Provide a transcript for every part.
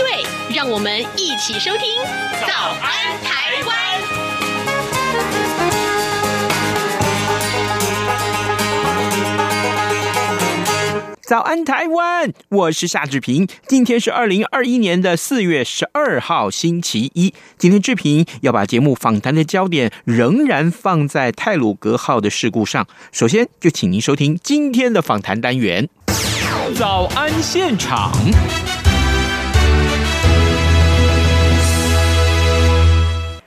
对，让我们一起收听《早安台湾》。早安台湾，我是夏志平。今天是二零二一年的四月十二号，星期一。今天志平要把节目访谈的焦点仍然放在泰鲁格号的事故上。首先，就请您收听今天的访谈单元——早安现场。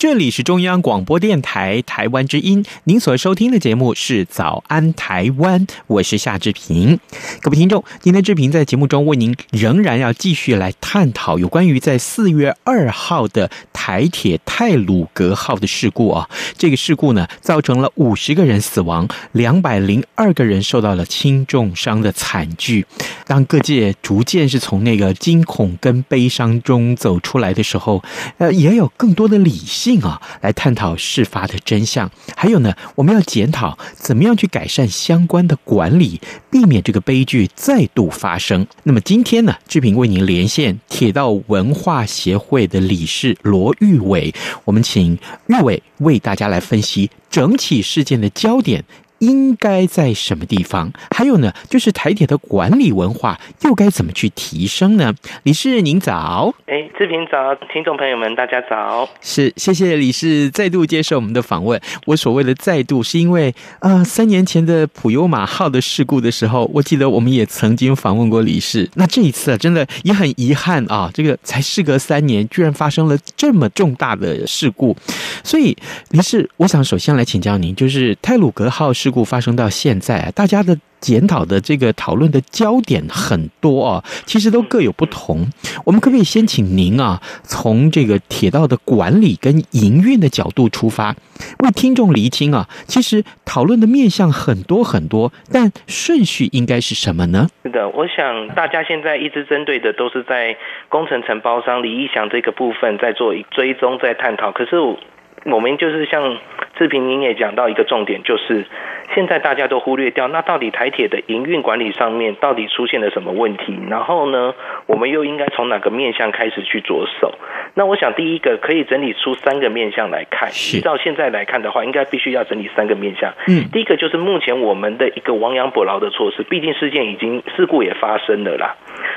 这里是中央广播电台台湾之音，您所收听的节目是《早安台湾》，我是夏志平。各位听众，今天志平在节目中为您仍然要继续来探讨有关于在四月二号的台铁泰鲁阁号的事故啊。这个事故呢，造成了五十个人死亡，两百零二个人受到了轻重伤的惨剧。当各界逐渐是从那个惊恐跟悲伤中走出来的时候，呃，也有更多的理性。啊，来探讨事发的真相，还有呢，我们要检讨怎么样去改善相关的管理，避免这个悲剧再度发生。那么今天呢，志平为您连线铁道文化协会的理事罗玉伟，我们请玉伟为大家来分析整起事件的焦点。应该在什么地方？还有呢，就是台铁的管理文化又该怎么去提升呢？李氏您早，哎，志平早，听众朋友们大家早，是谢谢李氏再度接受我们的访问。我所谓的再度，是因为呃，三年前的普悠马号的事故的时候，我记得我们也曾经访问过李氏。那这一次啊，真的也很遗憾啊，这个才事隔三年，居然发生了这么重大的事故。所以，李氏，我想首先来请教您，就是泰鲁格号事故发生到现在，大家的检讨的这个讨论的焦点很多啊，其实都各有不同。我们可不可以先请您啊，从这个铁道的管理跟营运的角度出发，为听众厘清啊，其实讨论的面向很多很多，但顺序应该是什么呢？是的，我想大家现在一直针对的都是在工程承包商李义祥这个部分在做追踪，在探讨。可是我们就是像志平您也讲到一个重点，就是现在大家都忽略掉，那到底台铁的营运管理上面到底出现了什么问题？然后呢，我们又应该从哪个面向开始去着手？那我想第一个可以整理出三个面向来看，依照现在来看的话，应该必须要整理三个面向。嗯，第一个就是目前我们的一个亡羊补牢的措施，毕竟事件已经事故也发生了啦。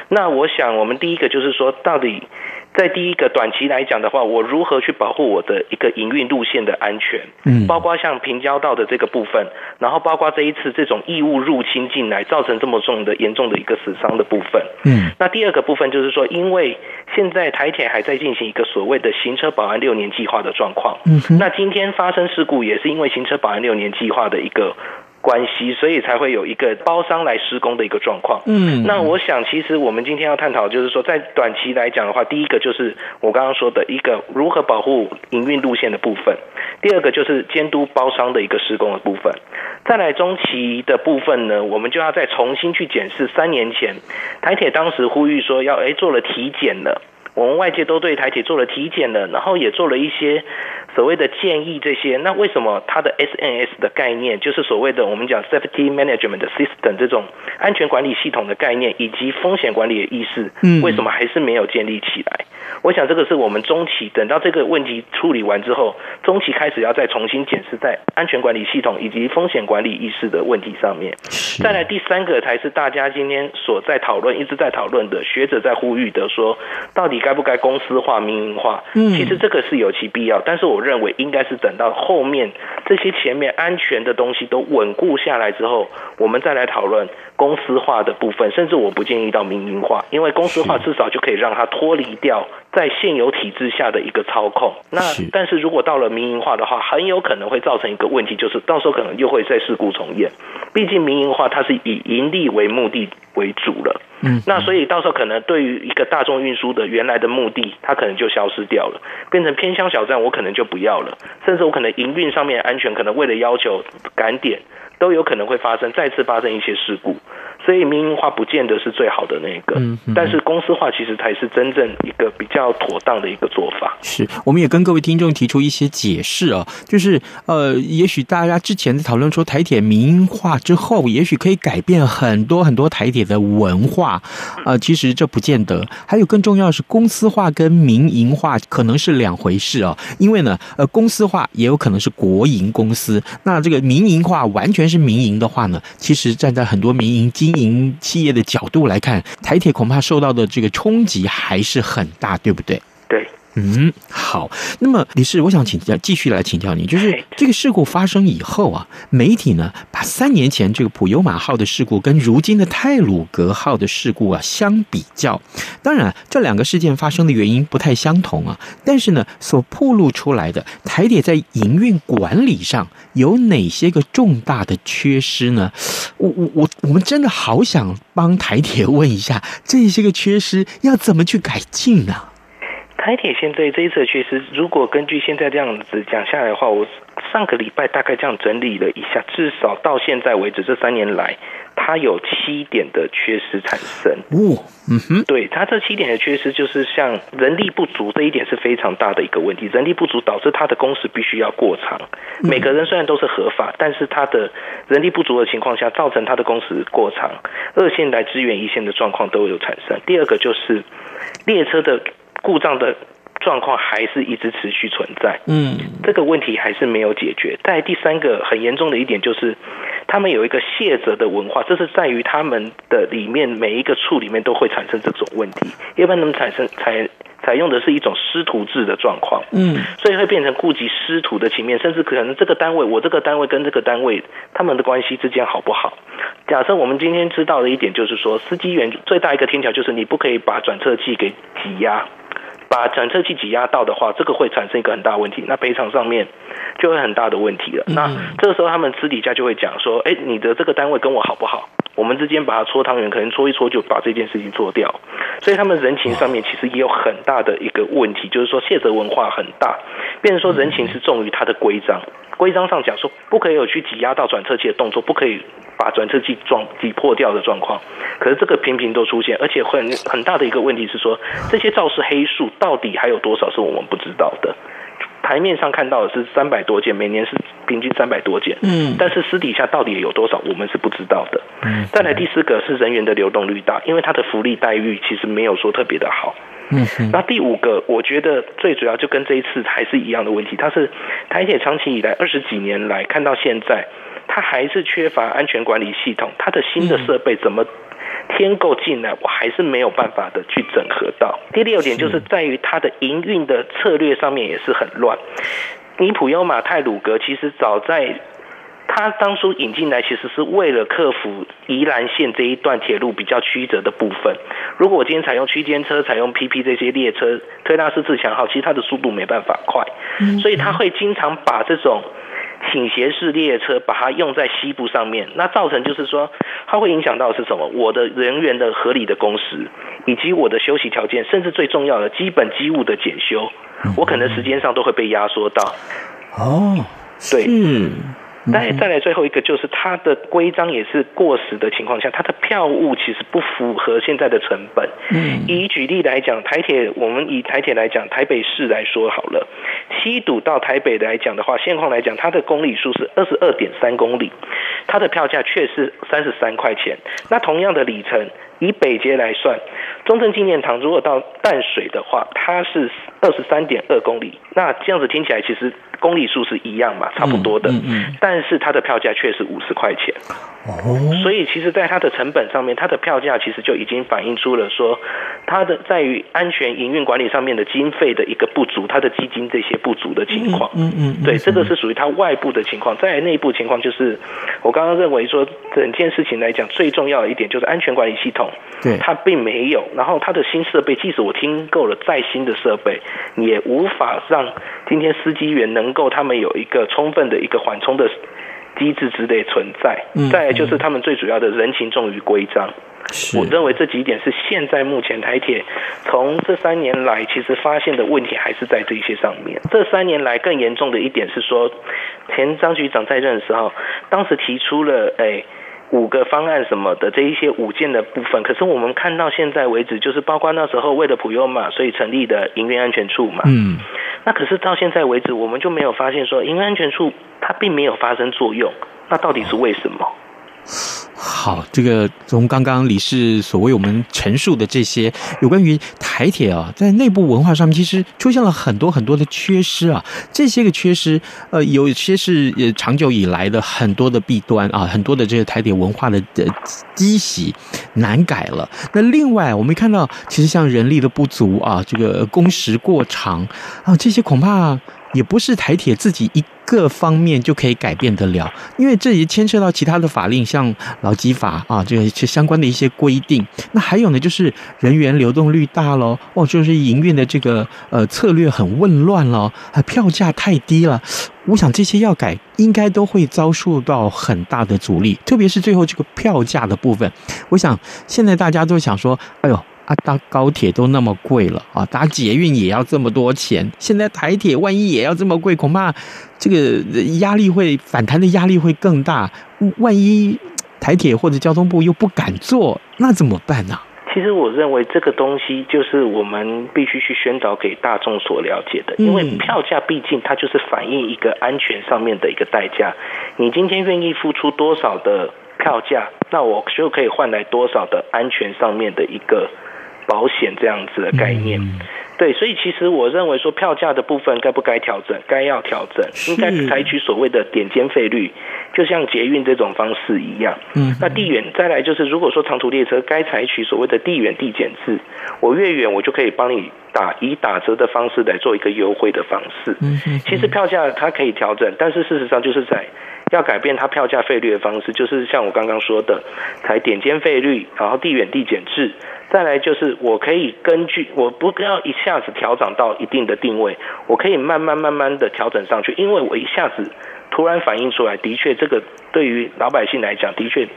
那我想我们第一个就是说，到底。在第一个短期来讲的话，我如何去保护我的一个营运路线的安全？嗯，包括像平交道的这个部分，然后包括这一次这种异物入侵进来，造成这么重的严重的一个死伤的部分。嗯，那第二个部分就是说，因为现在台铁还在进行一个所谓的行车保安六年计划的状况。嗯，那今天发生事故也是因为行车保安六年计划的一个。关系，所以才会有一个包商来施工的一个状况。嗯，那我想，其实我们今天要探讨，就是说，在短期来讲的话，第一个就是我刚刚说的一个如何保护营运路线的部分；第二个就是监督包商的一个施工的部分；再来中期的部分呢，我们就要再重新去检视三年前台铁当时呼吁说要诶做了体检了，我们外界都对台铁做了体检了，然后也做了一些。所谓的建议这些，那为什么它的 SNS 的概念，就是所谓的我们讲 Safety Management System 这种安全管理系统的概念，以及风险管理的意识，为什么还是没有建立起来？我想这个是我们中期等到这个问题处理完之后，中期开始要再重新检视在安全管理系统以及风险管理意识的问题上面。再来第三个才是大家今天所在讨论、一直在讨论的学者在呼吁的说，到底该不该公司化、民营化？其实这个是有其必要，但是我。认为应该是等到后面这些前面安全的东西都稳固下来之后，我们再来讨论公司化的部分。甚至我不建议到民营化，因为公司化至少就可以让它脱离掉在现有体制下的一个操控。那但是如果到了民营化的话，很有可能会造成一个问题，就是到时候可能又会再事故重演。毕竟民营化它是以盈利为目的为主了。嗯，那所以到时候可能对于一个大众运输的原来的目的，它可能就消失掉了，变成偏乡小站，我可能就不要了，甚至我可能营运上面安全，可能为了要求赶点，都有可能会发生再次发生一些事故。所以民营化不见得是最好的那个，嗯嗯、但是公司化其实才是真正一个比较妥当的一个做法。是，我们也跟各位听众提出一些解释啊，就是呃，也许大家之前在讨论说台铁民营化之后，也许可以改变很多很多台铁的文化，呃，其实这不见得。还有更重要的是，公司化跟民营化可能是两回事啊，因为呢，呃，公司化也有可能是国营公司，那这个民营化完全但是民营的话呢，其实站在很多民营经营企业的角度来看，台铁恐怕受到的这个冲击还是很大，对不对？对，嗯，好。那么李氏，我想请教，继续来请教你，就是这个事故发生以后啊，媒体呢把三年前这个普悠马号的事故跟如今的泰鲁阁号的事故啊相比较，当然这两个事件发生的原因不太相同啊，但是呢，所暴露出来的台铁在营运管理上有哪些个重大的缺失呢？我我我我们真的好想帮台铁问一下，这些个缺失要怎么去改进呢？台铁现在这一次的缺失，如果根据现在这样子讲下来的话，我上个礼拜大概这样整理了一下，至少到现在为止这三年来，它有七点的缺失产生。哦，嗯哼，对，它这七点的缺失，就是像人力不足这一点是非常大的一个问题。人力不足导致它的工时必须要过长，每个人虽然都是合法，但是它的人力不足的情况下，造成它的工时过长，二线来支援一线的状况都有产生。第二个就是列车的。故障的状况还是一直持续存在，嗯，这个问题还是没有解决。再第三个很严重的一点就是，他们有一个卸责的文化，这是在于他们的里面每一个处里面都会产生这种问题，一般他们产生采采用的是一种师徒制的状况，嗯，所以会变成顾及师徒的情面，甚至可能这个单位我这个单位跟这个单位他们的关系之间好不好？假设我们今天知道的一点就是说，司机员最大一个天条就是你不可以把转车器给挤压。把转车器挤压到的话，这个会产生一个很大问题，那赔偿上面就会很大的问题了。那这个时候他们私底下就会讲说：“哎，你的这个单位跟我好不好？我们之间把它搓汤圆，可能搓一搓就把这件事情做掉。”所以他们人情上面其实也有很大的一个问题，就是说卸责文化很大，变成说人情是重于它的规章。规章上讲说不可以有去挤压到转车器的动作，不可以把转车器撞挤破掉的状况。可是这个频频都出现，而且很很大的一个问题是说，这些肇事黑数到底还有多少是我们不知道的？台面上看到的是三百多件，每年是平均三百多件，嗯，但是私底下到底有多少，我们是不知道的。嗯，再来第四个是人员的流动率大，因为他的福利待遇其实没有说特别的好。嗯，那第五个，我觉得最主要就跟这一次还是一样的问题，它是台铁长期以来二十几年来看到现在，它还是缺乏安全管理系统，它的新的设备怎么添购进来，我还是没有办法的去整合到。第六点就是在于它的营运的策略上面也是很乱。尼普悠马泰鲁格其实早在。他当初引进来，其实是为了克服宜兰线这一段铁路比较曲折的部分。如果我今天采用区间车，采用 PP 这些列车，推拉式自强号，其实它的速度没办法快，所以他会经常把这种倾斜式列车把它用在西部上面，那造成就是说，它会影响到是什么？我的人员的合理的工时，以及我的休息条件，甚至最重要的基本机务的检修，我可能时间上都会被压缩到。哦，对。嗯再再来最后一个就是它的规章也是过时的情况下，它的票务其实不符合现在的成本。嗯，以举例来讲，台铁我们以台铁来讲，台北市来说好了，七堵到台北来讲的话，现况来讲，它的公里数是二十二点三公里，它的票价却是三十三块钱。那同样的里程，以北捷来算，中正纪念堂如果到淡水的话，它是二十三点二公里。那这样子听起来其实。公里数是一样嘛，差不多的，嗯嗯嗯、但是它的票价却是五十块钱。哦，所以其实，在它的成本上面，它的票价其实就已经反映出了说，它的在于安全营运管理上面的经费的一个不足，它的基金这些不足的情况。嗯嗯，对，这个是属于它外部的情况。在内部情况，就是我刚刚认为说，整件事情来讲，最重要的一点就是安全管理系统，对，它并没有。然后它的新设备，即使我听够了再新的设备，也无法让今天司机员能够他们有一个充分的一个缓冲的。机制之类存在。再来就是他们最主要的人情重于规章。我认为这几点是现在目前台铁从这三年来其实发现的问题还是在这些上面。这三年来更严重的一点是说，前张局长在任的时候，当时提出了诶五个方案什么的这一些五件的部分，可是我们看到现在为止，就是包括那时候为了普悠嘛，所以成立的营运安全处嘛。嗯。那可是到现在为止，我们就没有发现说营运安全处它并没有发生作用，那到底是为什么？好，这个从刚刚李氏所为我们陈述的这些有关于台铁啊，在内部文化上面，其实出现了很多很多的缺失啊。这些个缺失，呃，有些是呃长久以来的很多的弊端啊，很多的这个台铁文化的的积习难改了。那另外，我们看到，其实像人力的不足啊，这个工时过长啊，这些恐怕。也不是台铁自己一个方面就可以改变得了，因为这也牵涉到其他的法令，像劳基法啊，这个相关的一些规定。那还有呢，就是人员流动率大喽，哦，就是营运的这个呃策略很混乱喽，啊，票价太低了。我想这些要改，应该都会遭受到很大的阻力，特别是最后这个票价的部分。我想现在大家都想说，哎呦。啊，搭高铁都那么贵了啊，搭捷运也要这么多钱，现在台铁万一也要这么贵，恐怕这个压力会反弹的压力会更大。万一台铁或者交通部又不敢做，那怎么办呢？啊？其实我认为这个东西就是我们必须去宣导给大众所了解的，因为票价毕竟它就是反映一个安全上面的一个代价。你今天愿意付出多少的票价，那我就可以换来多少的安全上面的一个。保险这样子的概念，对，所以其实我认为说票价的部分该不该调整，该要调整，应该采取所谓的点间费率，就像捷运这种方式一样。嗯，那地远再来就是，如果说长途列车该采取所谓的地远地减制，我越远我就可以帮你打以打折的方式来做一个优惠的方式。嗯，其实票价它可以调整，但是事实上就是在要改变它票价费率的方式，就是像我刚刚说的，采点间费率，然后地远地减制。再来就是，我可以根据我不要一下子调整到一定的定位，我可以慢慢慢慢的调整上去，因为我一下子突然反映出来，的确这个对于老百姓来讲，的确。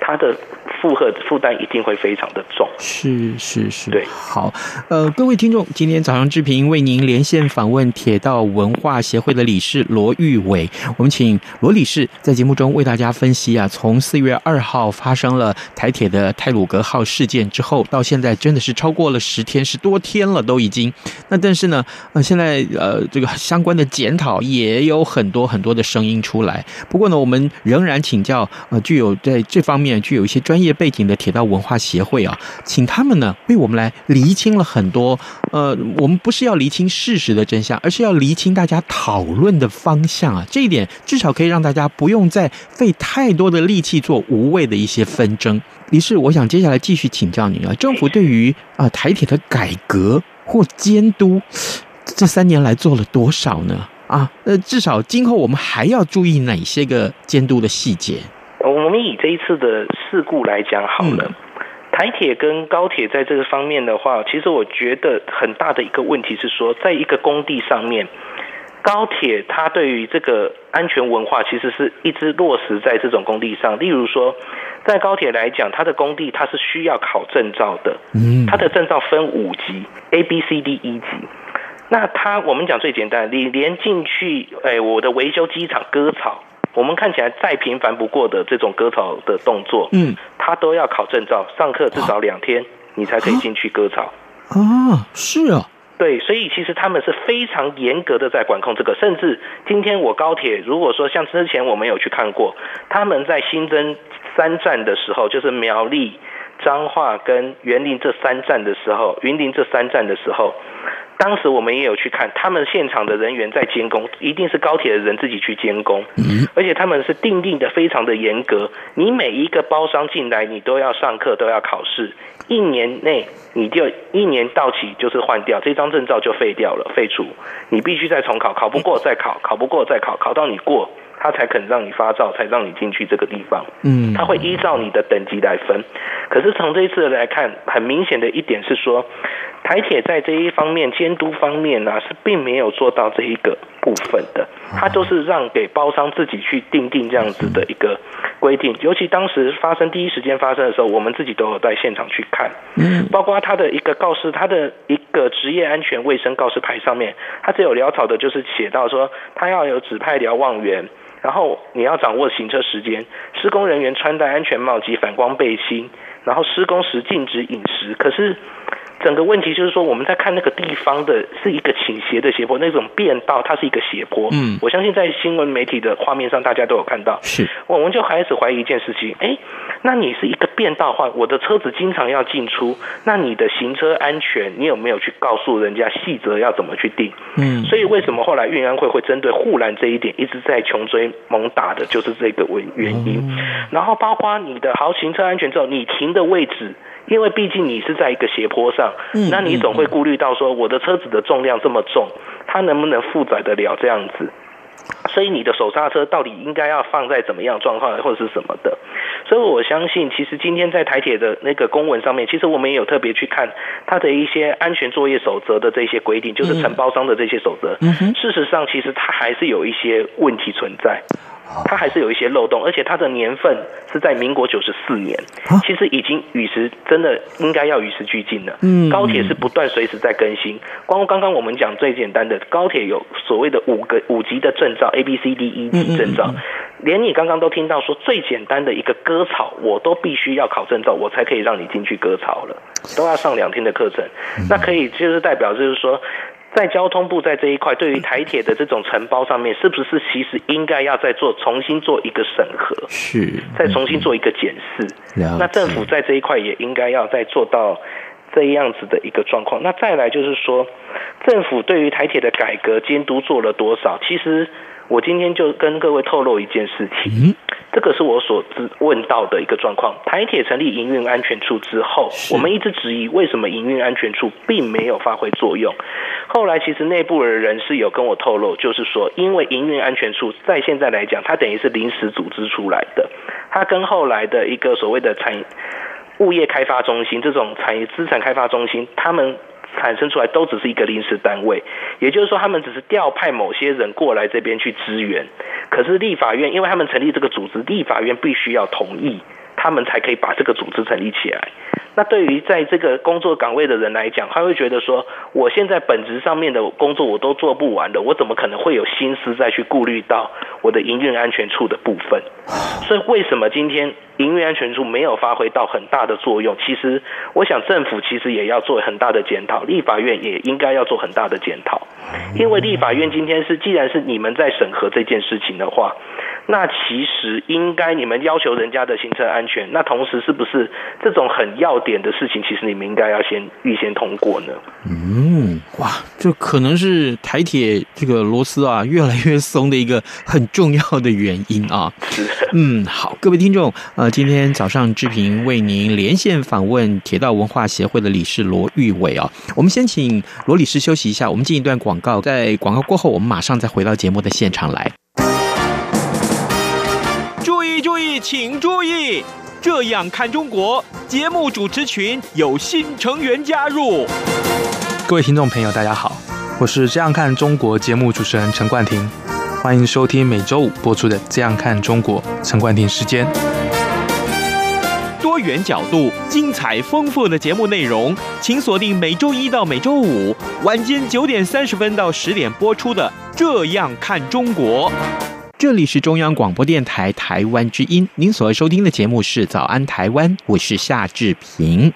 它的负荷负担一定会非常的重，是是是，对，好，呃，各位听众，今天早上志平为您连线访问铁道文化协会的理事罗玉伟，我们请罗理事在节目中为大家分析啊，从四月二号发生了台铁的泰鲁格号事件之后，到现在真的是超过了十天，十多天了都已经，那但是呢，呃，现在呃这个相关的检讨也有很多很多的声音出来，不过呢，我们仍然请教呃具有在这方面。具有一些专业背景的铁道文化协会啊，请他们呢为我们来厘清了很多。呃，我们不是要厘清事实的真相，而是要厘清大家讨论的方向啊。这一点至少可以让大家不用再费太多的力气做无谓的一些纷争。于是，我想接下来继续请教您啊，政府对于啊台铁的改革或监督，这三年来做了多少呢？啊，呃，至少今后我们还要注意哪些个监督的细节？我们以这一次的事故来讲好了，台铁跟高铁在这个方面的话，其实我觉得很大的一个问题是说，在一个工地上面，高铁它对于这个安全文化其实是一直落实在这种工地上。例如说，在高铁来讲，它的工地它是需要考证照的，它的证照分五级，A、B、C、D、E 级。那它我们讲最简单，你连进去，哎，我的维修机场割草。我们看起来再平凡不过的这种割草的动作，嗯，他都要考证照，上课至少两天，你才可以进去割草。啊，是啊，对，所以其实他们是非常严格的在管控这个，甚至今天我高铁如果说像之前我们有去看过，他们在新增三站的时候，就是苗栗、彰化跟员林这三站的时候，云林这三站的时候。当时我们也有去看，他们现场的人员在监工，一定是高铁的人自己去监工，而且他们是定定的非常的严格，你每一个包商进来，你都要上课，都要考试，一年内你就一年到期就是换掉这张证照就废掉了，废除，你必须再重考，考不过再考，考不过再考，考到你过，他才肯让你发照，才让你进去这个地方。嗯，他会依照你的等级来分，可是从这一次来看，很明显的一点是说。台铁在这一方面监督方面呢、啊，是并没有做到这一个部分的，它都是让给包商自己去定定这样子的一个规定。尤其当时发生第一时间发生的时候，我们自己都有在现场去看，嗯，包括它的一个告示，它的一个职业安全卫生告示牌上面，它只有潦草的，就是写到说，它要有指派瞭望员，然后你要掌握行车时间，施工人员穿戴安全帽及反光背心，然后施工时禁止饮食。可是。整个问题就是说，我们在看那个地方的是一个倾斜的斜坡，那种变道它是一个斜坡。嗯，我相信在新闻媒体的画面上，大家都有看到。是，我们就开始怀疑一件事情，哎，那你是一个变道话，我的车子经常要进出，那你的行车安全，你有没有去告诉人家细则要怎么去定？嗯，所以为什么后来运安会会针对护栏这一点一直在穷追猛打的，就是这个原原因。嗯，然后包括你的好行车安全之后，你停的位置。因为毕竟你是在一个斜坡上，那你总会顾虑到说，我的车子的重量这么重，它能不能负载得了这样子？所以你的手刹车到底应该要放在怎么样状况或者是什么的？所以我相信，其实今天在台铁的那个公文上面，其实我们也有特别去看它的一些安全作业守则的这些规定，就是承包商的这些守则。事实上，其实它还是有一些问题存在。它还是有一些漏洞，而且它的年份是在民国九十四年，其实已经与时真的应该要与时俱进了。嗯，高铁是不断随时在更新。光刚刚我们讲最简单的，高铁有所谓的五个五级的证照，A B C D E 级证照，连你刚刚都听到说最简单的一个割草，我都必须要考证照，我才可以让你进去割草了，都要上两天的课程。那可以就是代表就是说。在交通部在这一块，对于台铁的这种承包上面，是不是其实应该要再做重新做一个审核？是，再重新做一个检视。那政府在这一块也应该要再做到这样子的一个状况。那再来就是说，政府对于台铁的改革监督做了多少？其实。我今天就跟各位透露一件事情，这个是我所知问到的一个状况。台铁成立营运安全处之后，我们一直质疑为什么营运安全处并没有发挥作用。后来其实内部的人是有跟我透露，就是说，因为营运安全处在现在来讲，它等于是临时组织出来的，它跟后来的一个所谓的产物业开发中心这种产业资产开发中心，他们。产生出来都只是一个临时单位，也就是说，他们只是调派某些人过来这边去支援。可是立法院，因为他们成立这个组织，立法院必须要同意，他们才可以把这个组织成立起来。那对于在这个工作岗位的人来讲，他会觉得说，我现在本职上面的工作我都做不完的，我怎么可能会有心思再去顾虑到我的营运安全处的部分？所以为什么今天？营运安全处没有发挥到很大的作用，其实我想政府其实也要做很大的检讨，立法院也应该要做很大的检讨，因为立法院今天是既然是你们在审核这件事情的话，那其实应该你们要求人家的行车安全，那同时是不是这种很要点的事情，其实你们应该要先预先通过呢？嗯，哇，这可能是台铁这个螺丝啊越来越松的一个很重要的原因啊。嗯，好，各位听众，呃。今天早上志平为您连线访问铁道文化协会的理事罗玉伟啊，我们先请罗理事休息一下，我们进一段广告，在广告过后，我们马上再回到节目的现场来。注意注意，请注意，这样看中国节目主持群有新成员加入。各位听众朋友，大家好，我是这样看中国节目主持人陈冠廷，欢迎收听每周五播出的《这样看中国》陈冠廷时间。多元角度、精彩丰富的节目内容，请锁定每周一到每周五晚间九点三十分到十点播出的《这样看中国》。这里是中央广播电台台湾之音，您所收听的节目是《早安台湾》，我是夏志平。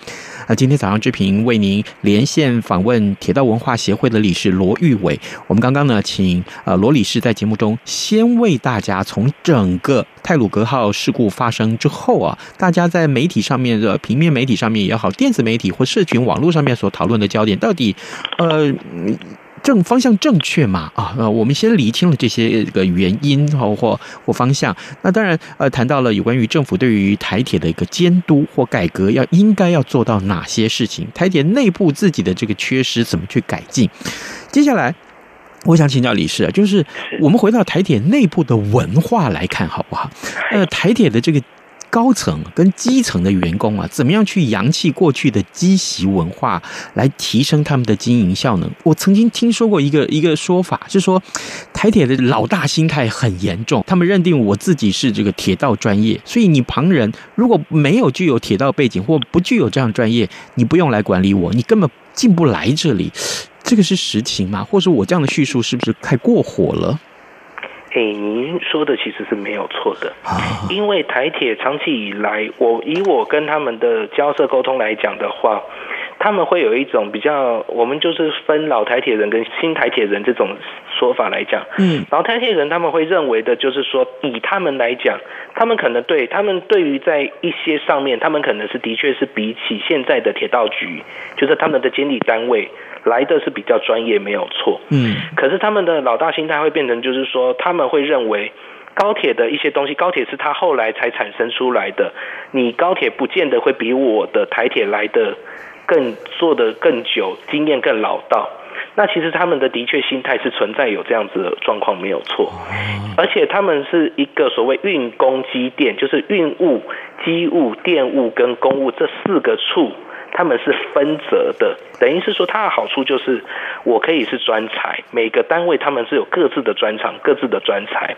那今天早上志平为您连线访问铁道文化协会的理事罗玉伟。我们刚刚呢，请呃罗理事在节目中先为大家从整个太鲁阁号事故发生之后啊，大家在媒体上面的平面媒体上面也好，电子媒体或社群网络上面所讨论的焦点，到底呃。正方向正确嘛？啊，呃，我们先厘清了这些个原因或或或方向。那当然，呃，谈到了有关于政府对于台铁的一个监督或改革，要应该要做到哪些事情？台铁内部自己的这个缺失怎么去改进？接下来，我想请教理事啊，就是我们回到台铁内部的文化来看，好不好？呃，台铁的这个高层跟基层的员工啊，怎么样去扬弃过去的积习文化，来提升他们的经营效能？我曾经听说过一个一个说法，是说台铁的老大心态很严重，他们认定我自己是这个铁道专业，所以你旁人如果没有具有铁道背景或不具有这样专业，你不用来管理我，你根本进不来这里。这个是实情吗？或者我这样的叙述是不是太过火了？哎，您说的其实是没有错的，因为台铁长期以来，我以我跟他们的交涉沟通来讲的话，他们会有一种比较，我们就是分老台铁人跟新台铁人这种说法来讲。嗯，老台铁人他们会认为的就是说，以他们来讲，他们可能对他们对于在一些上面，他们可能是的确是比起现在的铁道局，就是他们的监理单位。来的是比较专业，没有错。嗯，可是他们的老大心态会变成，就是说他们会认为高铁的一些东西，高铁是他后来才产生出来的。你高铁不见得会比我的台铁来的更做得更久，经验更老道。那其实他们的的确心态是存在有这样子的状况，没有错。而且他们是一个所谓运工机电，就是运物、机物、电物跟公物这四个处。他们是分责的，等于是说，它的好处就是我可以是专才，每个单位他们是有各自的专长、各自的专才。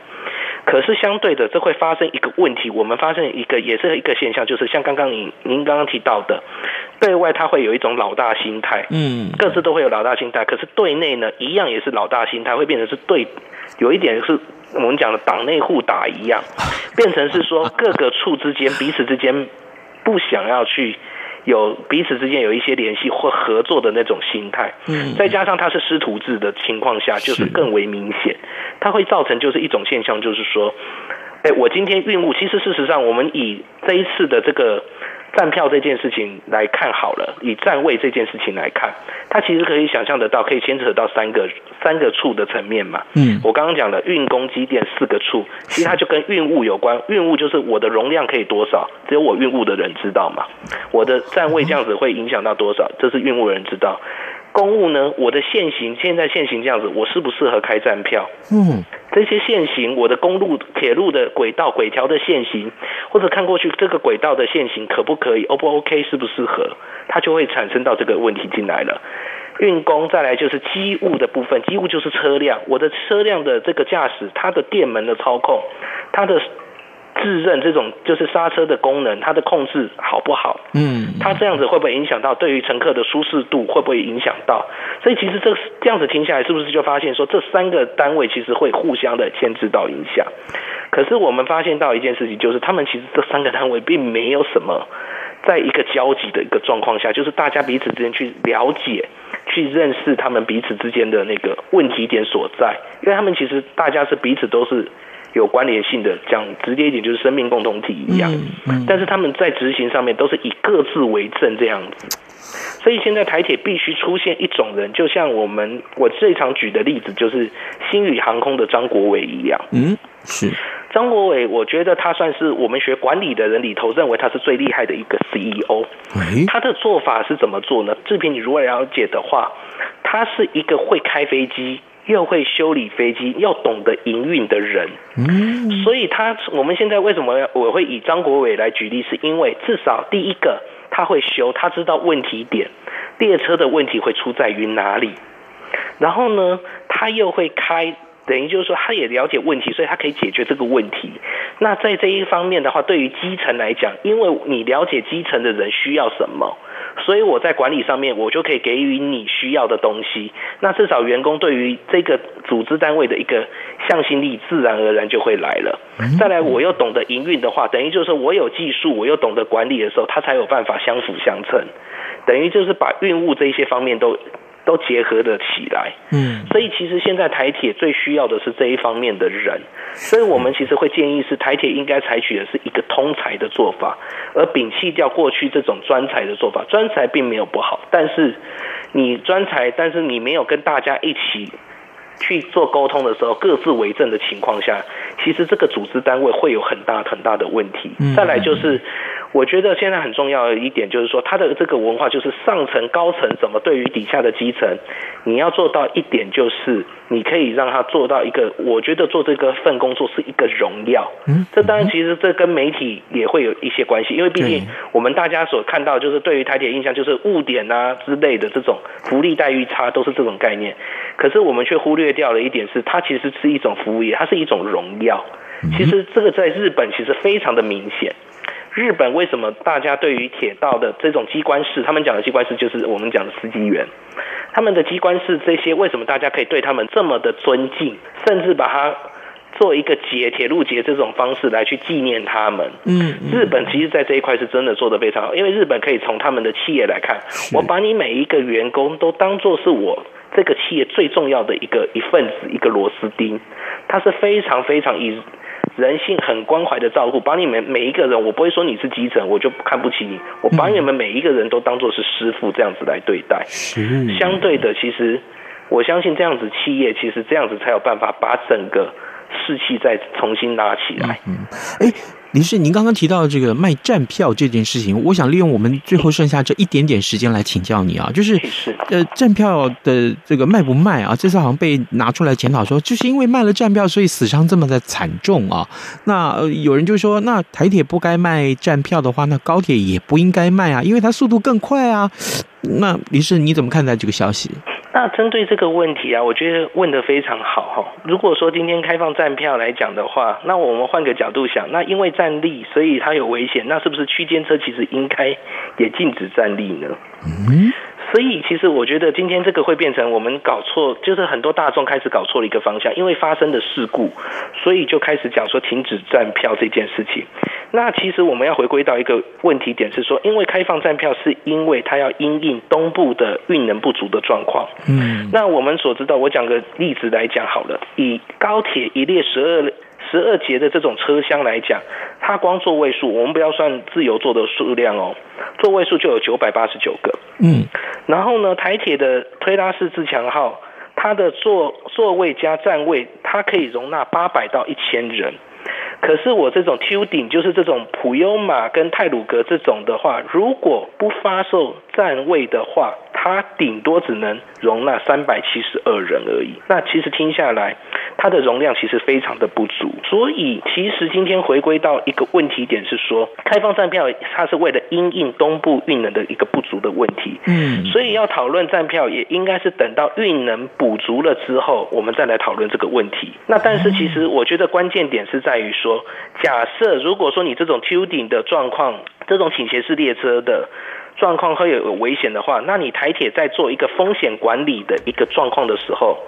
可是相对的，这会发生一个问题，我们发现一个也是一个现象，就是像刚刚您您刚刚提到的，对外他会有一种老大心态，嗯，各自都会有老大心态。可是对内呢，一样也是老大心态，会变成是对，有一点是我们讲的党内互打一样，变成是说各个处之间彼此之间不想要去。有彼此之间有一些联系或合作的那种心态，嗯，再加上他是师徒制的情况下，就是更为明显，它会造成就是一种现象，就是说，哎，我今天运物，其实事实上我们以这一次的这个。站票这件事情来看好了，以站位这件事情来看，它其实可以想象得到，可以牵扯到三个三个处的层面嘛。嗯，我刚刚讲的运工机电四个处，其实它就跟运物有关。运物就是我的容量可以多少，只有我运物的人知道嘛。我的站位这样子会影响到多少，这是运物人知道。公务呢？我的限行现在限行这样子，我适不适合开站票？嗯，这些限行，我的公路、铁路的轨道、轨条的限行，或者看过去这个轨道的限行可不可以？O 不 OK？适不适合？它就会产生到这个问题进来了。运工再来就是机务的部分，机务就是车辆，我的车辆的这个驾驶，它的电门的操控，它的。自认这种就是刹车的功能，它的控制好不好？嗯，它这样子会不会影响到对于乘客的舒适度？会不会影响到？所以其实这这样子听下来，是不是就发现说这三个单位其实会互相的牵制到影响？可是我们发现到一件事情，就是他们其实这三个单位并没有什么在一个交集的一个状况下，就是大家彼此之间去了解、去认识他们彼此之间的那个问题点所在，因为他们其实大家是彼此都是。有关联性的，讲直接一点就是生命共同体一样，但是他们在执行上面都是以各自为政这样子，所以现在台铁必须出现一种人，就像我们我最常举的例子就是星宇航空的张国伟一样，嗯，是。张国伟，我觉得他算是我们学管理的人里头认为他是最厉害的一个 CEO，他的做法是怎么做呢？志平，你如果了解的话，他是一个会开飞机。又会修理飞机，又懂得营运的人，嗯，所以他我们现在为什么我会以张国伟来举例，是因为至少第一个他会修，他知道问题点，列车的问题会出在于哪里，然后呢，他又会开，等于就是说他也了解问题，所以他可以解决这个问题。那在这一方面的话，对于基层来讲，因为你了解基层的人需要什么。所以我在管理上面，我就可以给予你需要的东西。那至少员工对于这个组织单位的一个向心力，自然而然就会来了。再来，我又懂得营运的话，等于就是我有技术，我又懂得管理的时候，他才有办法相辅相成。等于就是把运务这些方面都。都结合得起来，嗯，所以其实现在台铁最需要的是这一方面的人，所以我们其实会建议是台铁应该采取的是一个通才的做法，而摒弃掉过去这种专才的做法。专才并没有不好，但是你专才，但是你没有跟大家一起去做沟通的时候，各自为政的情况下，其实这个组织单位会有很大很大的问题。再来就是。我觉得现在很重要的一点就是说，它的这个文化就是上层高层怎么对于底下的基层，你要做到一点就是，你可以让他做到一个，我觉得做这个份工作是一个荣耀。嗯，这当然其实这跟媒体也会有一些关系，因为毕竟我们大家所看到就是对于台铁印象就是误点啊之类的这种福利待遇差都是这种概念，可是我们却忽略掉了一点是，它其实是一种服务业，它是一种荣耀。其实这个在日本其实非常的明显。日本为什么大家对于铁道的这种机关士，他们讲的机关士就是我们讲的司机员，他们的机关士这些为什么大家可以对他们这么的尊敬，甚至把它做一个节铁路节这种方式来去纪念他们？嗯，日本其实在这一块是真的做得非常好，因为日本可以从他们的企业来看，我把你每一个员工都当做是我这个企业最重要的一个一份子，一个螺丝钉，他是非常非常以。人性很关怀的照顾，把你们每一个人，我不会说你是基层，我就看不起你，我把你们每一个人都当做是师傅这样子来对待。是相对的，其实我相信这样子企业，其实这样子才有办法把整个士气再重新拉起来。嗯，哎。林氏，您刚刚提到这个卖站票这件事情，我想利用我们最后剩下这一点点时间来请教你啊，就是呃，站票的这个卖不卖啊？这次好像被拿出来检讨说，就是因为卖了站票，所以死伤这么的惨重啊。那呃，有人就说，那台铁不该卖站票的话，那高铁也不应该卖啊，因为它速度更快啊。那林氏，你怎么看待这个消息？那针对这个问题啊，我觉得问得非常好哈。如果说今天开放站票来讲的话，那我们换个角度想，那因为站立，所以它有危险，那是不是区间车其实应该也禁止站立呢？嗯。所以，其实我觉得今天这个会变成我们搞错，就是很多大众开始搞错了一个方向，因为发生的事故，所以就开始讲说停止站票这件事情。那其实我们要回归到一个问题点是说，因为开放站票是因为它要因应东部的运能不足的状况。嗯，那我们所知道，我讲个例子来讲好了，以高铁一列十二。十二节的这种车厢来讲，它光座位数，我们不要算自由座的数量哦，座位数就有九百八十九个。嗯，然后呢，台铁的推拉式自强号，它的座座位加站位，它可以容纳八百到一千人。可是我这种 Tilding 就是这种普悠玛跟泰鲁格这种的话，如果不发售站位的话，它顶多只能容纳三百七十二人而已。那其实听下来，它的容量其实非常的不足。所以其实今天回归到一个问题点是说，开放站票它是为了因应东部运能的一个不足的问题。嗯，所以要讨论站票也应该是等到运能补足了之后，我们再来讨论这个问题。那但是其实我觉得关键点是在于说，假设如果说你这种 tilting 的状况，这种倾斜式列车的。状况会有危险的话，那你台铁在做一个风险管理的一个状况的时候，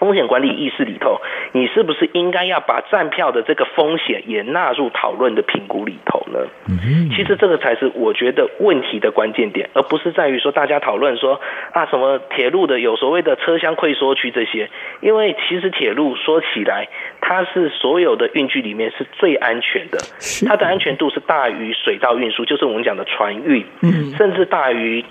风险管理意识里头，你是不是应该要把站票的这个风险也纳入讨论的评估里头呢？其实这个才是我觉得问题的关键点，而不是在于说大家讨论说啊什么铁路的有所谓的车厢溃缩区这些，因为其实铁路说起来，它是所有的运具里面是最安全的，它的安全度是大于水道运输，就是我们讲的船运，甚至大于。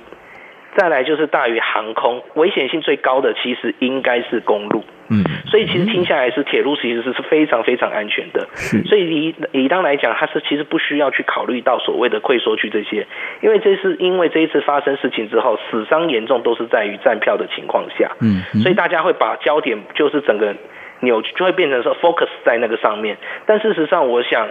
再来就是大于航空，危险性最高的其实应该是公路。嗯，所以其实听下来是铁路其实是是非常非常安全的。所以以以当来讲，它是其实不需要去考虑到所谓的溃缩区这些，因为这是因为这一次发生事情之后，死伤严重都是在于站票的情况下。嗯，所以大家会把焦点就是整个扭就会变成说 focus 在那个上面，但事实上我想。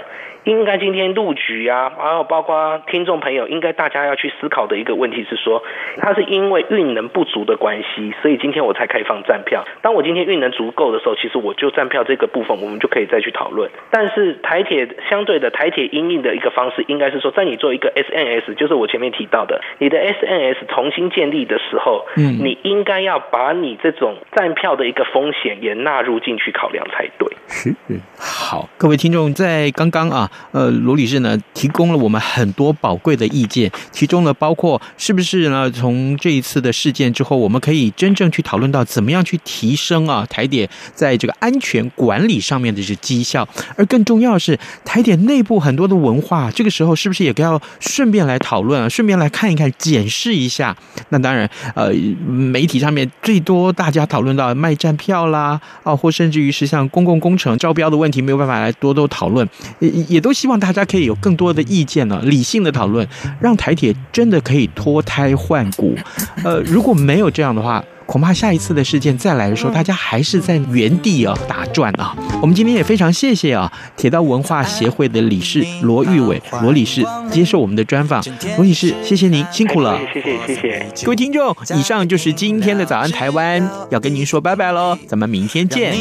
应该今天入局啊，还有包括听众朋友，应该大家要去思考的一个问题是说，它是因为运能不足的关系，所以今天我才开放站票。当我今天运能足够的时候，其实我就站票这个部分，我们就可以再去讨论。但是台铁相对的台铁因应的一个方式，应该是说，在你做一个 SNS，就是我前面提到的，你的 SNS 重新建立的时候，嗯，你应该要把你这种站票的一个风险也纳入进去考量才对。是，好，各位听众在刚刚啊。呃，罗女士呢提供了我们很多宝贵的意见，其中呢包括是不是呢从这一次的事件之后，我们可以真正去讨论到怎么样去提升啊台铁在这个安全管理上面的这绩效，而更重要的是台铁内部很多的文化，这个时候是不是也该要顺便来讨论啊，顺便来看一看，检视一下？那当然，呃，媒体上面最多大家讨论到卖站票啦，啊，或甚至于是像公共工程招标的问题，没有办法来多多讨论，也也都。都希望大家可以有更多的意见呢，理性的讨论，让台铁真的可以脱胎换骨。呃，如果没有这样的话，恐怕下一次的事件再来的时候，大家还是在原地啊打转啊。我们今天也非常谢谢啊铁道文化协会的理事罗玉伟罗理事接受我们的专访。罗理事，谢谢您辛苦了，谢谢谢谢各位听众。以上就是今天的早安台湾，要跟您说拜拜喽，咱们明天见。